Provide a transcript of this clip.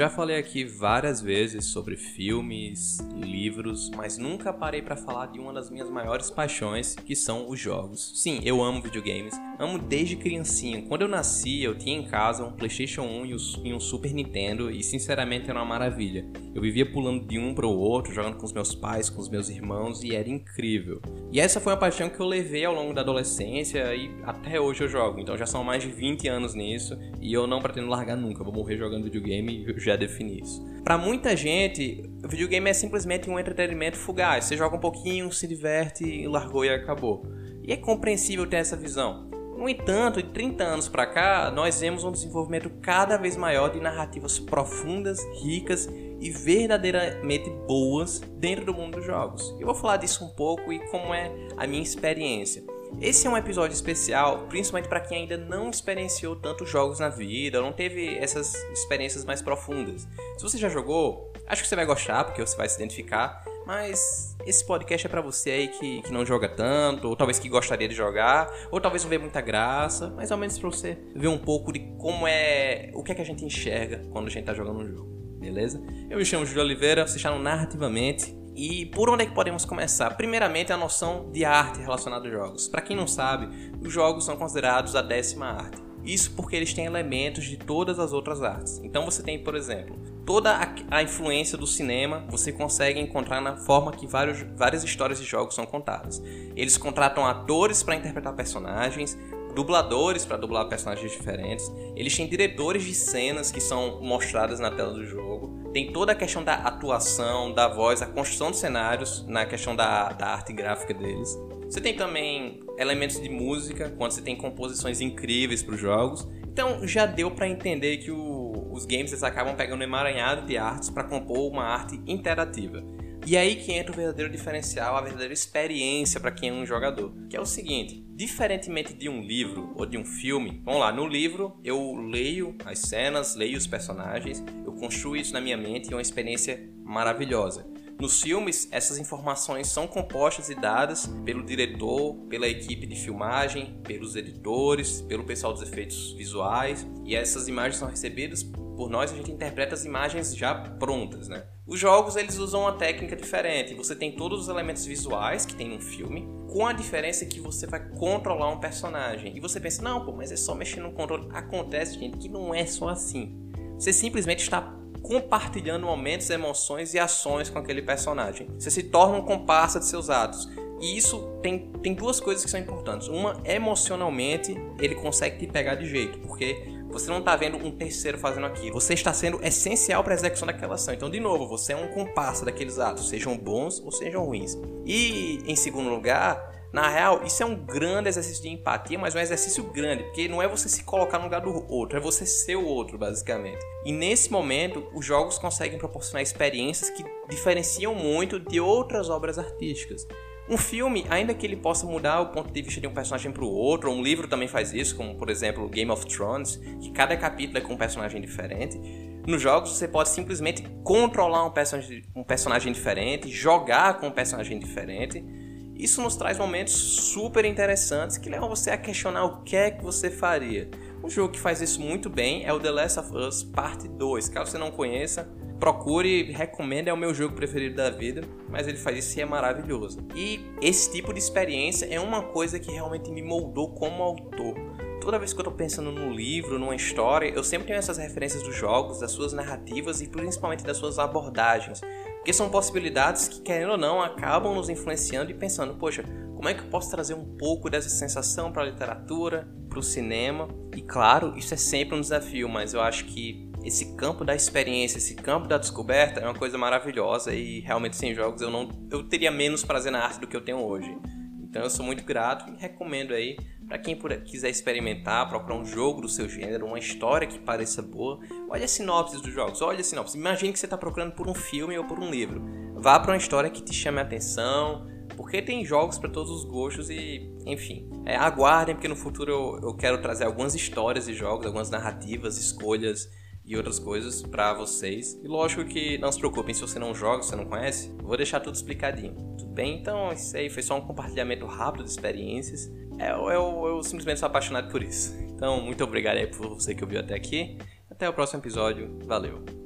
já falei aqui várias vezes sobre filmes, livros, mas nunca parei para falar de uma das minhas maiores paixões, que são os jogos. Sim, eu amo videogames, amo desde criancinha. Quando eu nasci, eu tinha em casa um PlayStation 1 e um Super Nintendo e sinceramente era uma maravilha. Eu vivia pulando de um para o outro, jogando com os meus pais, com os meus irmãos e era incrível. E essa foi uma paixão que eu levei ao longo da adolescência e até hoje eu jogo. Então já são mais de 20 anos nisso e eu não pretendo largar nunca. vou morrer jogando videogame e já defini isso. Para muita gente, o videogame é simplesmente um entretenimento fugaz. Você joga um pouquinho, se diverte, largou e acabou. E é compreensível ter essa visão. No entanto, de 30 anos para cá, nós vemos um desenvolvimento cada vez maior de narrativas profundas, ricas e verdadeiramente boas dentro do mundo dos jogos. Eu vou falar disso um pouco e como é a minha experiência. Esse é um episódio especial, principalmente para quem ainda não experienciou tantos jogos na vida, não teve essas experiências mais profundas. Se você já jogou, acho que você vai gostar, porque você vai se identificar. Mas esse podcast é para você aí que, que não joga tanto, ou talvez que gostaria de jogar, ou talvez não vê muita graça, mas ao menos para você ver um pouco de como é. o que é que a gente enxerga quando a gente tá jogando um jogo, beleza? Eu me chamo Júlio Oliveira, você está no Narrativamente, e por onde é que podemos começar? Primeiramente, a noção de arte relacionada aos jogos. Para quem não sabe, os jogos são considerados a décima arte. Isso porque eles têm elementos de todas as outras artes. Então você tem, por exemplo, toda a, influência do cinema você consegue encontrar na forma que vários, várias histórias de jogos são contadas. Eles contratam atores para interpretar personagens, dubladores para dublar personagens diferentes. Eles têm diretores de cenas que são mostradas na tela do jogo tem toda a questão da atuação, da voz, a construção dos cenários, na questão da, da arte gráfica deles. Você tem também elementos de música, quando você tem composições incríveis para os jogos. Então já deu para entender que o, os games eles acabam pegando um emaranhado de artes para compor uma arte interativa. E aí que entra o verdadeiro diferencial, a verdadeira experiência para quem é um jogador, que é o seguinte: diferentemente de um livro ou de um filme, vamos lá, no livro eu leio as cenas, leio os personagens, eu construo isso na minha mente e é uma experiência maravilhosa. Nos filmes, essas informações são compostas e dadas pelo diretor, pela equipe de filmagem, pelos editores, pelo pessoal dos efeitos visuais, e essas imagens são recebidas por nós, a gente interpreta as imagens já prontas, né? Os jogos eles usam uma técnica diferente. Você tem todos os elementos visuais que tem no filme, com a diferença que você vai controlar um personagem. E você pensa, não, pô, mas é só mexer no controle. Acontece, gente, que não é só assim. Você simplesmente está compartilhando momentos, emoções e ações com aquele personagem. Você se torna um comparsa de seus atos. E isso tem, tem duas coisas que são importantes. Uma, emocionalmente, ele consegue te pegar de jeito, porque você não está vendo um terceiro fazendo aquilo. Você está sendo essencial para a execução daquela ação. Então, de novo, você é um comparsa daqueles atos, sejam bons ou sejam ruins. E, em segundo lugar, na real, isso é um grande exercício de empatia, mas um exercício grande, porque não é você se colocar no lugar do outro, é você ser o outro, basicamente. E nesse momento, os jogos conseguem proporcionar experiências que diferenciam muito de outras obras artísticas. Um filme, ainda que ele possa mudar o ponto de vista de um personagem para o outro, um livro também faz isso, como por exemplo Game of Thrones, que cada capítulo é com um personagem diferente. Nos jogos você pode simplesmente controlar um personagem, um personagem diferente, jogar com um personagem diferente. Isso nos traz momentos super interessantes que levam você a questionar o que é que você faria. Um jogo que faz isso muito bem é o The Last of Us Parte 2. Caso você não conheça, procure, recomendo, é o meu jogo preferido da vida, mas ele faz isso e é maravilhoso. E esse tipo de experiência é uma coisa que realmente me moldou como autor. Toda vez que eu estou pensando num livro, numa história, eu sempre tenho essas referências dos jogos, das suas narrativas e principalmente das suas abordagens. Porque são possibilidades que, querendo ou não, acabam nos influenciando e pensando, poxa, como é que eu posso trazer um pouco dessa sensação para a literatura, para o cinema? E claro, isso é sempre um desafio, mas eu acho que esse campo da experiência, esse campo da descoberta é uma coisa maravilhosa e realmente sem jogos eu não eu teria menos prazer na arte do que eu tenho hoje. Então eu sou muito grato e recomendo aí para quem quiser experimentar, procurar um jogo do seu gênero, uma história que pareça boa, olha a sinopse dos jogos, olha a sinopse. Imagine que você está procurando por um filme ou por um livro. Vá para uma história que te chame a atenção, porque tem jogos para todos os gostos e, enfim, é, aguardem porque no futuro eu, eu quero trazer algumas histórias de jogos, algumas narrativas, escolhas e outras coisas para vocês. E lógico que não se preocupem se você não joga, se você não conhece, vou deixar tudo explicadinho. Tudo bem? Então, isso aí foi só um compartilhamento rápido de experiências. Eu, eu, eu simplesmente sou apaixonado por isso. Então, muito obrigado aí por você que ouviu até aqui. Até o próximo episódio. Valeu!